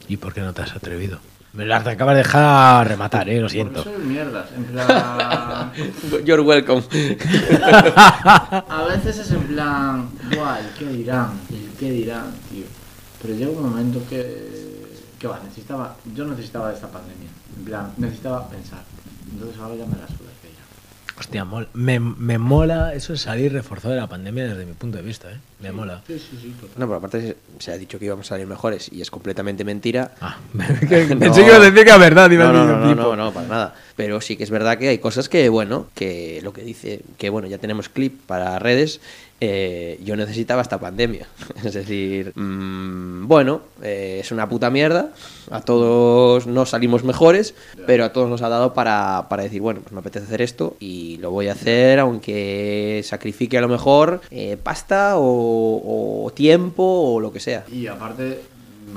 ¿Y por qué no te has atrevido? Me las acabas de dejar rematar, eh, lo siento. Soy mierdas, en plan... <laughs> You're welcome. A veces es en plan, guay, ¿qué dirán? ¿Y ¿Qué dirán, tío? Pero llega un momento que, que va, necesitaba, yo necesitaba de esta pandemia. En plan, necesitaba pensar. Entonces ahora ya me la ya. Hostia, mol- me, me mola eso de salir reforzado de la pandemia desde mi punto de vista, ¿eh? Me mola. Sí, sí, sí, total. No, pero aparte se, ha dicho que íbamos a salir mejores y es completamente mentira. Ah, <laughs> <laughs> No. pensé que a decir que era verdad. iba No, no, no, no, no, no, para nada. Pero sí que es verdad que hay cosas que, bueno, que lo que dice, que bueno, ya tenemos clip para redes. Eh, yo necesitaba esta pandemia. <laughs> Es decir, mm, bueno, eh, es una puta mierda. A todos no salimos mejores, pero a todos nos ha dado para, para decir, bueno, pues me apetece hacer esto y lo voy a hacer, aunque sacrifique a lo mejor eh, pasta o, o tiempo o lo que sea. Y aparte,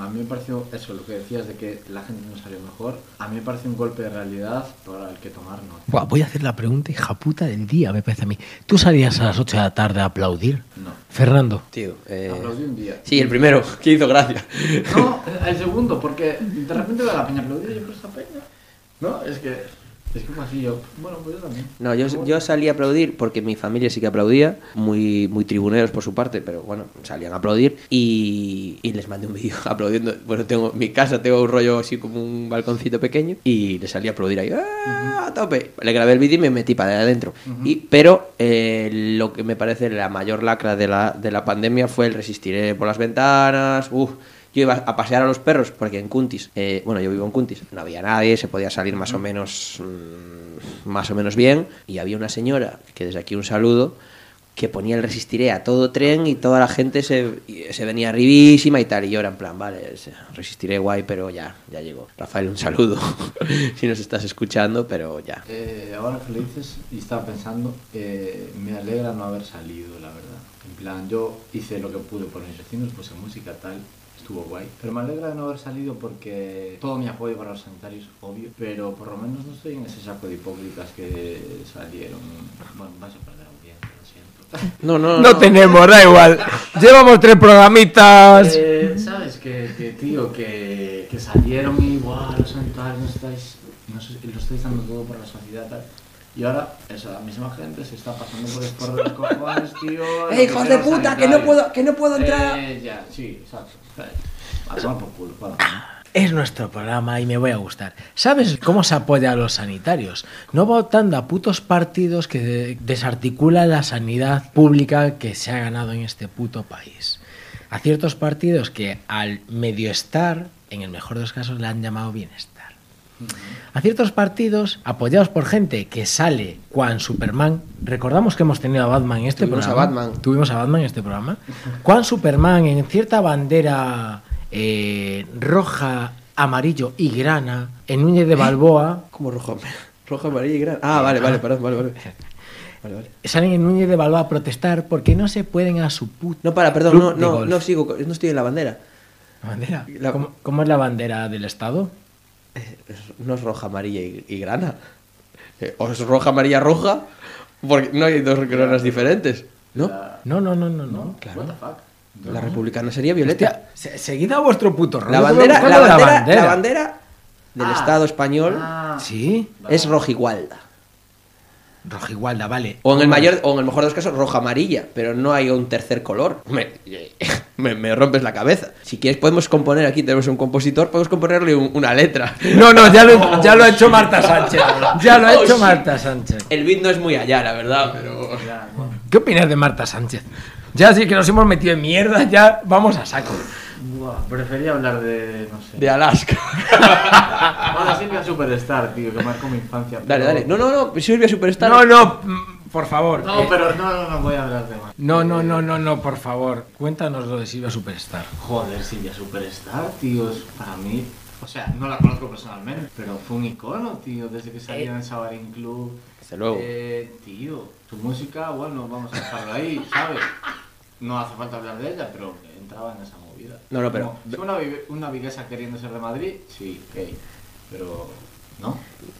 a mí me pareció eso, lo que decías de que la gente no salió mejor. A mí me parece un golpe de realidad para el que tomar nota. Buah, voy a hacer la pregunta hija puta del día, me parece a mí. ¿Tú salías a las 8 de la tarde a aplaudir? No. Fernando. Tío, eh, Aplaudí un día. Sí, el primero, <laughs> que hizo gracia. No, el segundo, porque de repente veo a la peña aplaudir y yo, pero esta peña. No, es que. Es que fue así yo. Bueno, pues yo también. No, yo, yo salí a aplaudir porque mi familia sí que aplaudía, muy, muy tribuneros por su parte, pero bueno, salían a aplaudir y, y les mandé un vídeo <laughs> aplaudiendo. Bueno, tengo en mi casa tengo un rollo así como un balconcito pequeño y le salí a aplaudir ahí, ¡ah! a tope. Le grabé el vídeo y me metí para adentro. y, pero eh, lo que me parece la mayor lacra de la, de la pandemia fue el resistiré por las ventanas, uff. Yo iba a pasear a los perros porque en Cuntis, eh, bueno, yo vivo en Cuntis, no había nadie, se podía salir más o menos, mm, más o menos bien. Y había una señora, que desde aquí un saludo, que ponía el resistiré a todo tren y toda la gente se, se venía arribísima y tal. Y yo era en plan, vale, resistiré guay, pero ya, ya llegó. Rafael, un saludo <laughs> si nos estás escuchando, pero ya. Eh, ahora que lo dices y estaba pensando, eh, me alegra no haber salido, la verdad. En plan, yo hice lo que pude por mis vecinos, puse música tal, estuvo guay. Pero me alegra de no haber salido porque todo mi apoyo para los sanitarios, obvio, pero por lo menos no estoy en ese saco de hipócritas que salieron. Bueno, vas a perder audiencia, lo siento. <laughs> No, no, No tenemos, da igual. <laughs> Llevamos tres programitas. Eh, ¿Sabes? Que, que, tío, que, que salieron y igual los sanitarios no estáis, no sé, lo estáis dando todo por la sociedad tal. Y ahora esa misma gente se está pasando por el forro de los cojones, tío. ¡Eh, <laughs> hijos de puta! Que no puedo, que no puedo entrar. Eh, ya, sí, exacto. Es nuestro programa y me voy a gustar. ¿Sabes cómo se apoya a los sanitarios? No votando a putos partidos que desarticulan la sanidad pública que se ha ganado en este puto país. A ciertos partidos que al medio estar, en el mejor de los casos, le han llamado bienestar. A ciertos partidos apoyados por gente que sale cuan Superman. Recordamos que hemos tenido a Batman en este Tuvimos a programa. Batman. Tuvimos a Batman en este programa. Cuan Superman en cierta bandera eh, roja, amarillo y grana, en Núñez de Balboa, Como rojo, <laughs> rojo, amarillo y gran. Ah, vale, vale, perdón, vale, vale. Vale, vale. salen en Núñez de Balboa a protestar porque no se pueden a su puta No, para, perdón, no, no, sigo, no estoy en la bandera. ¿La bandera? La- ¿Cómo, cómo es la bandera del Estado? Eh, No es roja, amarilla y, y grana. Eh, O es roja, amarilla, roja, porque no hay dos granas diferentes, ¿no? La, No, no, no, no, no. Claro. what the fuck. La republicana sería violeta. Hostia, se- seguid a vuestro puto rollo. La bandera, la bandera, la bandera del Ah, Estado español ah, Sí, es rojigualda. rojigualda, vale. O en el mayor, o en el mejor de los casos, roja amarilla, pero no hay un tercer color. <laughs> Me, me rompes la cabeza. Si quieres podemos componer, aquí tenemos un compositor, podemos componerle un- una letra. No, no, ya lo, <laughs> ya lo ha hecho Marta Sánchez. Ya lo ha Oh, hecho. Marta Sánchez. El beat no es muy allá, la verdad, pero... ¿Qué opinas de Marta Sánchez? Ya sí que nos hemos metido en mierda, ya vamos a saco. Buah, prefería hablar de. no sé. De Alaska. <laughs> Silvia Superstar, tío, que marcó mi infancia. Dale, pero- dale. No, no, no, Silvia Superstar. No, no, mm, por favor. No, Eh, pero no, no, no voy a hablar de más. no, no, no, no, no, por favor. Cuéntanos lo de Silvia Superstar. Joder, Silvia Superstar, tío, es para mí. O sea, no la conozco personalmente, pero fue un icono, tío, desde que salía en el Sabarín Club. Desde luego. Eh, tío, su música, bueno, vamos a dejarlo ahí, ¿sabes? No hace falta hablar de ella, pero entraba en esa No, no, pero- Como, una, una viguesa queriendo ser de Madrid, sí, ok. Pero. ¿No?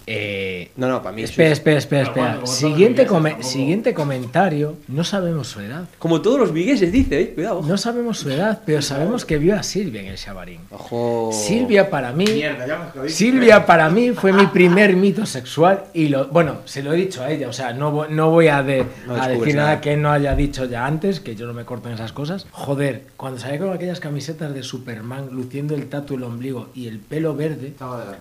Eh, No, no, para mí es espera, espera, espera, espera. bueno, Siguiente, vigueses, come- tampoco- siguiente comentario. No sabemos su edad. Como todos los vigueses dice, eh, cuidado. No sabemos su edad, pero sabemos que vio a Silvia en el Xabarín. Ojo. Silvia para mí Mierda, ya. Silvia para mí fue mi primer mito sexual y lo bueno, se lo he dicho a ella, o sea, no, no voy a, de- No a decir nada nada. que no haya dicho ya antes, que yo no me corto en esas cosas. Joder, cuando salía con aquellas camisetas de Superman luciendo el tatu, el ombligo y el pelo verde,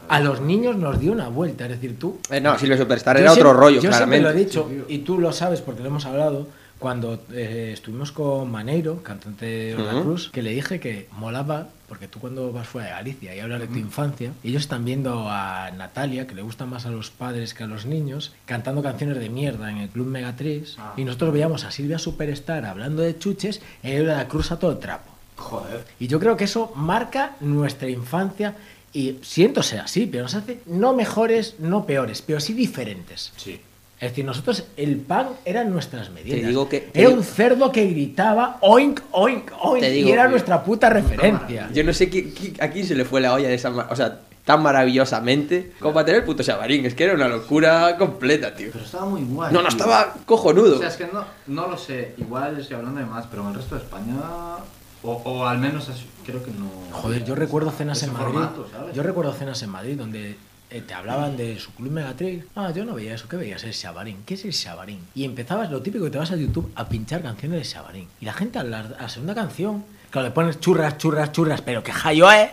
a los niños nos dio una vuelta, es decir, tú Eh, no, Silvia Superstar era otro rollo, Yo claramente. siempre lo he dicho, y tú lo sabes porque lo hemos hablado, cuando eh, estuvimos con Maneiro, cantante de Ujú. Cruz, que le dije que molaba, porque tú cuando vas fuera de Galicia y hablas de tu infancia, ellos están viendo a Natalia, que le gusta más a los padres que a los niños, cantando canciones de mierda en el Club Megatriz, Ah. y nosotros veíamos a Silvia Superstar hablando de chuches en Orla Cruz a todo trapo. Joder. Y yo creo que eso marca nuestra infancia y siento ser así, pero nos hace no mejores, no peores, pero sí diferentes. Sí. Es decir, nosotros el pan eran nuestras medidas. Te digo que- te era digo- un cerdo que gritaba oink, oink, oink Te digo y era que- nuestra puta referencia. Yo no sé qui- qui- a quién se le fue la olla de esa O sea, tan maravillosamente como para tener el puto Xabarín. Es que era una locura completa, tío. Pero estaba muy guay. No, no, tío. estaba cojonudo. O sea, es que no, no lo sé. Igual estoy hablando de más, pero en el resto de España. O, o al menos así, creo que no. Joder, yo recuerdo cenas en Madrid. Yo recuerdo cenas en Madrid donde eh, te hablaban de su club Megatrail. Ah, yo no veía eso. ¿Qué veías? El Xabarín. ¿Qué es el Xabarín? Y empezabas lo típico que te vas a YouTube a pinchar canciones de Xabarín. Y la gente a la, a la segunda canción, claro, le pones churras, churras, churras, pero que jayo eh.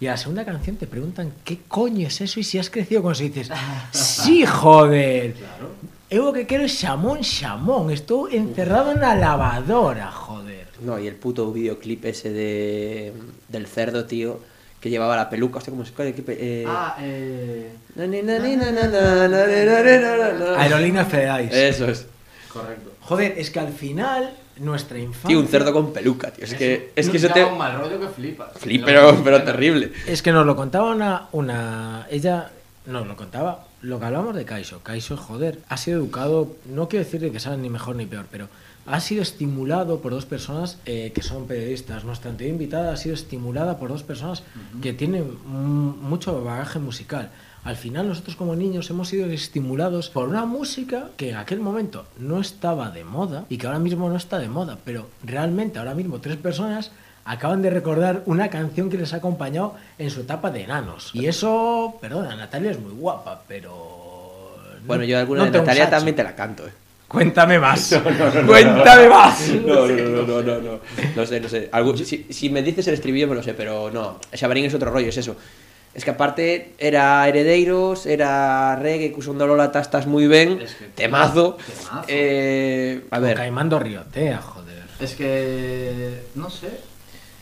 Y a la segunda canción te preguntan qué coño es eso y si has crecido con eso. Y dices, <laughs> sí, joder. Claro. Que quiero es xamón, xamón. Estoy encerrado en la lavadora, joder. No, y el puto videoclip ese de, del cerdo, tío, que llevaba la peluca, hostia, como se eh... Ah, eh... Aerolina Feáis. Eso es. Correcto. Joder, es que al final nuestra infancia. Tío, un cerdo con peluca, tío. Es, que, es que eso te. un mal rollo que flipas. Flip, pero, pero terrible. Es que nos lo contaba una, una. Ella nos lo contaba. Lo que hablábamos de Kaiso. Kaiso, joder, ha sido educado. No quiero decirle que sea ni mejor ni peor, pero ha sido estimulado por dos personas eh, que son periodistas. Nuestra anterior invitada ha sido estimulada por dos personas que tienen mucho bagaje musical. Al final nosotros como niños hemos sido estimulados por una música que en aquel momento no estaba de moda y que ahora mismo no está de moda, pero realmente ahora mismo tres personas acaban de recordar una canción que les ha acompañado en su etapa de enanos. Y eso, perdona, Natalia es muy guapa, pero... no- Bueno, yo alguna no de Natalia también te la canto, eh. Cuéntame más. <laughs> Cuéntame más. No, no, no, no, no, no. No sé, no sé. Si, si me dices el estribillo me lo sé, pero no. Xabarín es otro rollo, es eso. Es que aparte era Heredeiros, era reggae, que usando Lola tastas muy bien, Es que- temazo. temazo. Eh, a ver, Caimando Riotea, joder. Es que. No sé.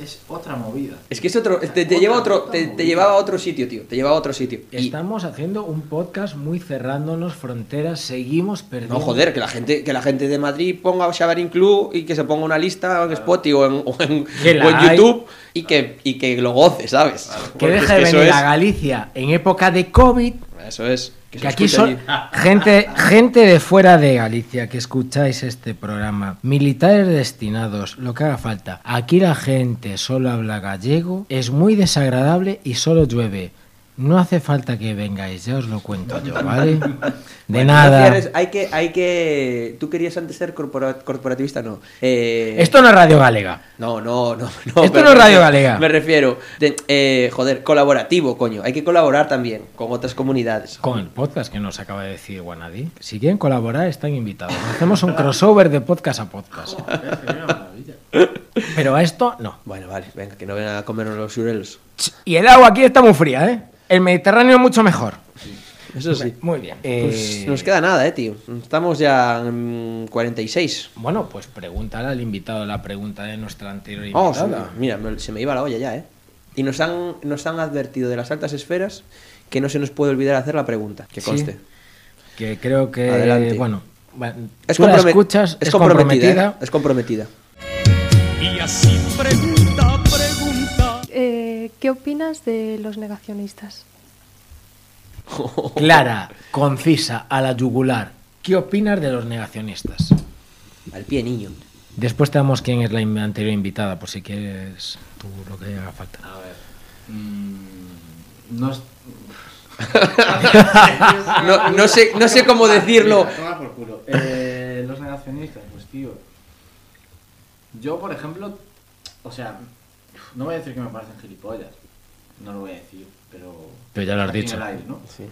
Es otra movida. es que es otro, te, te lleva a otro, te, te llevaba a otro sitio, tío. Te llevaba a otro sitio. Y- Estamos haciendo un podcast muy cerrándonos fronteras, seguimos perdiendo. no, joder, que la gente, que la gente de Madrid ponga Xabarín Club y que se ponga una lista en Spotify o en, o en- o. YouTube y que, y que lo goce, ¿sabes? Que deje de venir es- a Galicia en época de COVID Eso es. Que, aquí son allí. <laughs> gente, gente de fuera de Galicia que escucháis este programa, militares destinados, lo que haga falta. Aquí la gente solo habla gallego, es muy desagradable y solo llueve. No hace falta que vengáis, ya os lo cuento yo, ¿vale? De Bueno, nada. Hay que, hay que. Tú querías antes ser corpora- corporativista, no. Eh, Esto no es Radio Galega. No, no, no. no Esto no es Radio Galega. Me refiero. de- eh, joder, colaborativo, coño. Hay que colaborar también con otras comunidades. Con el podcast que nos acaba de decir Guanadi. Si quieren colaborar, están invitados. Hacemos un crossover de podcast a podcast. Pero a esto no. Bueno, vale, venga, que no vengan a comernos los xurelos. Y el agua aquí está muy fría, ¿eh? El Mediterráneo es mucho mejor. Eso sí. Muy bien. Pues Eh, nos queda nada, eh, tío. Estamos ya en 46. Bueno, pues pregúntale al invitado la pregunta de nuestra anterior Oh, invitada. mira, me- se me iba la olla ya, eh. Y nos han, nos han advertido de las altas esferas que no se nos puede olvidar hacer la pregunta, que Sí. conste. Que creo que, Adelante. bueno, bueno, Es, tú la compromet- escuchas, es es comprometida. comprometida. eh, Es comprometida. Y así pregunta. ¿Qué opinas de los negacionistas? <laughs> Clara, concisa, a la yugular. ¿Qué opinas de los negacionistas? Al pie, niño. Después te damos quién es la anterior invitada, por si quieres tú lo que haga falta. A ver. mm, no es. <laughs> No, no sé, no sé cómo decirlo. Mira, por culo. Eh, los negacionistas, pues tío. Yo, por ejemplo, o sea, no voy a decir que me parecen gilipollas. No lo voy a decir, pero. Pero ya lo has dicho. el aire, ¿no? Sí.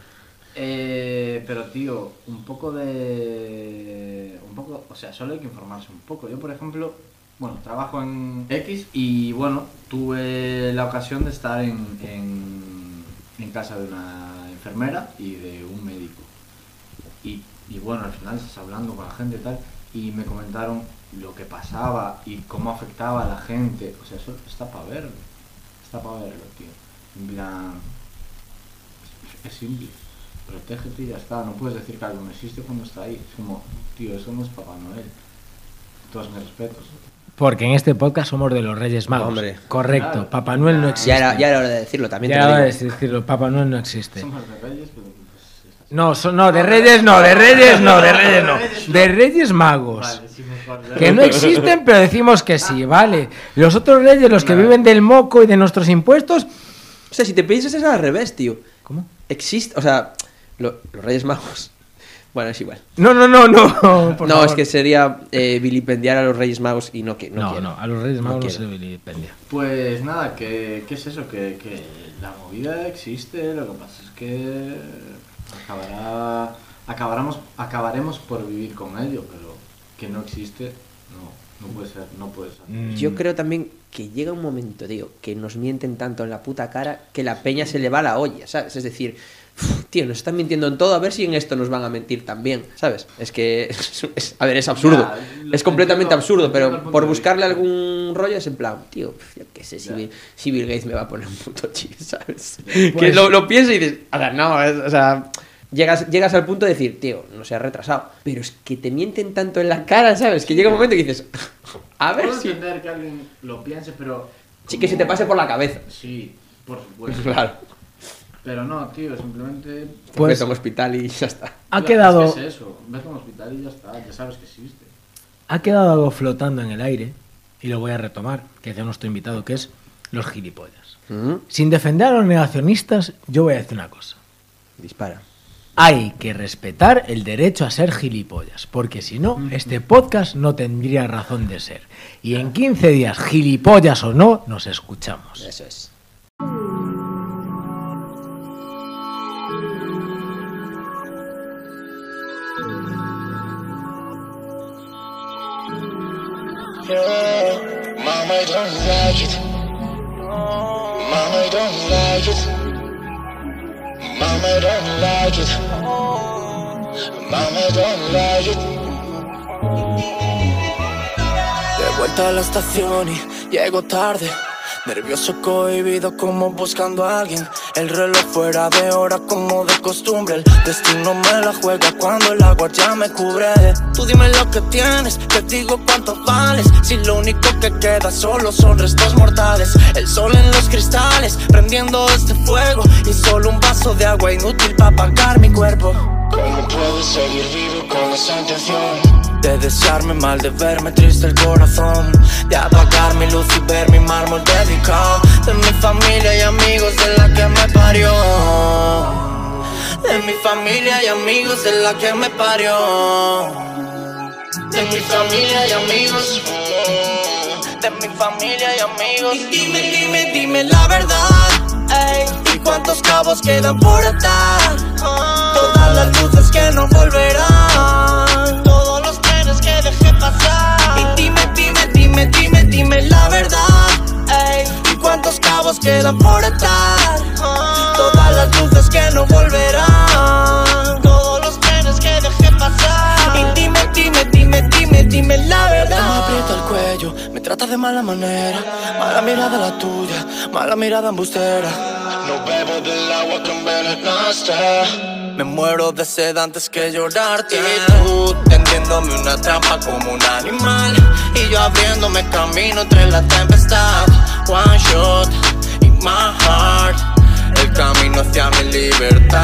Eh, pero tío, un poco de. Un poco. O sea, solo hay que informarse un poco. Yo, por ejemplo, bueno, trabajo en X y bueno, tuve la ocasión de estar en, en, en casa de una enfermera y de un médico. Y, y bueno, al final estás hablando con la gente y tal, y me comentaron lo que pasaba y cómo afectaba a la gente. O sea, eso está para verlo. Está para verlo, tío. En plan, es simple. Protégete y ya está. No puedes decir que algo no existe cuando está ahí. Es como, tío, eso no es Papá Noel. Todos mis respetos. Porque en este podcast somos de los Reyes Magos. Hombre. Correcto, Claro. Papá Noel no existe. Ya era, ya era hora de decirlo, también Ya te lo era digo. de decirlo, Papá Noel no existe. Somos de Reyes, pero. No, so- no, de Reyes no, de Reyes no, de Reyes no. De Reyes Magos. Que no existen, pero decimos que sí, vale. Los otros reyes, los que viven del moco y de nuestros impuestos. O sea, si te piensas es al revés, tío. ¿Cómo? Existe, o sea, lo- los Reyes Magos. <laughs> Bueno, es igual. No, no, no, no. <laughs> por no, favor. es que sería eh, vilipendiar a los Reyes Magos y no que no, No, quiero. no, a los Reyes Magos no, quiero. se vilipendia. Pues nada, que, ¿qué es eso? Que, que la movida existe, lo que pasa es que acabará, acabaremos, acabaremos por vivir con ello, pero que no existe, no, no puede ser, no puede ser. Mm. Yo creo también que llega un momento, tío, que nos mienten tanto en la puta cara que la peña se le va a la olla, ¿sabes? Es decir, tío, nos están mintiendo en todo, a ver si en esto nos van a mentir también, ¿sabes? Es que, <laughs> es- a ver, es absurdo. Ya, es completamente entiendo, absurdo, pero por buscarle algún rollo es en plan, tío, yo qué sé, si. Bill, si Bill Gates me va a poner un puto chip, <laughs> ¿sabes? Pues- que lo, lo piensas y dices, a ver, no, es- o sea... Llegas, llegas al punto de decir, tío, no seas retrasado. Pero es que te mienten tanto en la cara, ¿sabes? Que llega un momento que dices, <laughs> a ver Puedo si... entender que alguien lo piense, pero... Sí, que se te pase por la cabeza. Sí, por supuesto. Claro. Pero no, tío, simplemente... Pues a un hospital y ya está. ha quedado, Es, que es eso, vete a un hospital y ya está, ya sabes que existe. ha quedado algo flotando en el aire, y lo voy a retomar, que decía nuestro invitado, que es los gilipollas. Sin defender a los negacionistas, yo voy a decir una cosa. Dispara. Hay que respetar el derecho a ser gilipollas, porque si no, este podcast no tendría razón de ser. Y en 15 días, gilipollas o no, nos escuchamos. Eso es. Mama, I don't like it. Mama, I don't like it. Mama, I don't like it. Mama, I don't like it. De vuelta a la estación y llego tarde. Nervioso, cohibido, como buscando a alguien. El reloj fuera de hora, como de costumbre. El destino me la juega cuando el agua ya me cubre. Tú dime lo que tienes, te digo cuánto vales. Si lo único que queda solo son restos mortales. El sol en los cristales, prendiendo este fuego. Y solo un vaso de agua inútil para apagar mi cuerpo. ¿Cómo puedo seguir vivo con esa intención? De desearme mal, de verme triste el corazón. De apagar mi luz y ver mi mármol dedicado. De mi familia y amigos de la que me parió. De mi familia y amigos de la que me parió. De mi familia y amigos. De mi familia y amigos. Y Dime, dime, dime la verdad. Ey. ¿Y cuántos cabos quedan por atar? Por atar. Todas las luces que no volverán. Todos los trenes que dejé pasar. Y dime, dime, dime, dime, dime la verdad. Me aprieta el cuello, me trata de mala manera. Mala mirada la tuya, mala mirada embustera. No bebo del agua que envenenaste. Me muero de sed antes que llorarte. Y tú tendiéndome una trampa como un animal. Y yo abriéndome camino entre la tempestad. One shot El camino hacia mi libertad.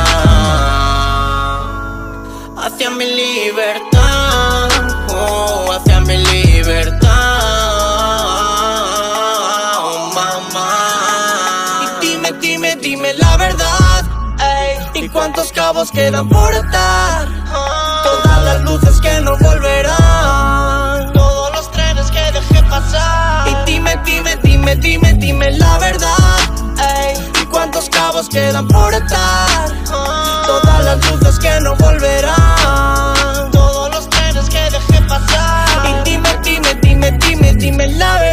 Hacia mi libertad. Oh, hacia mi libertad. Oh, mamá. Y dime, dime, dime la verdad. ey. ¿Y cuántos cabos quedan por atar? Todas las luces que no volverán. Todos los trenes que dejé pasar. Y dime, dime, dime, dime, dime la verdad nos quedan por estar. Todas las luces que no volverán. Todos los trenes que dejé pasar. Y dime, dime, dime, dime, dime la verdad.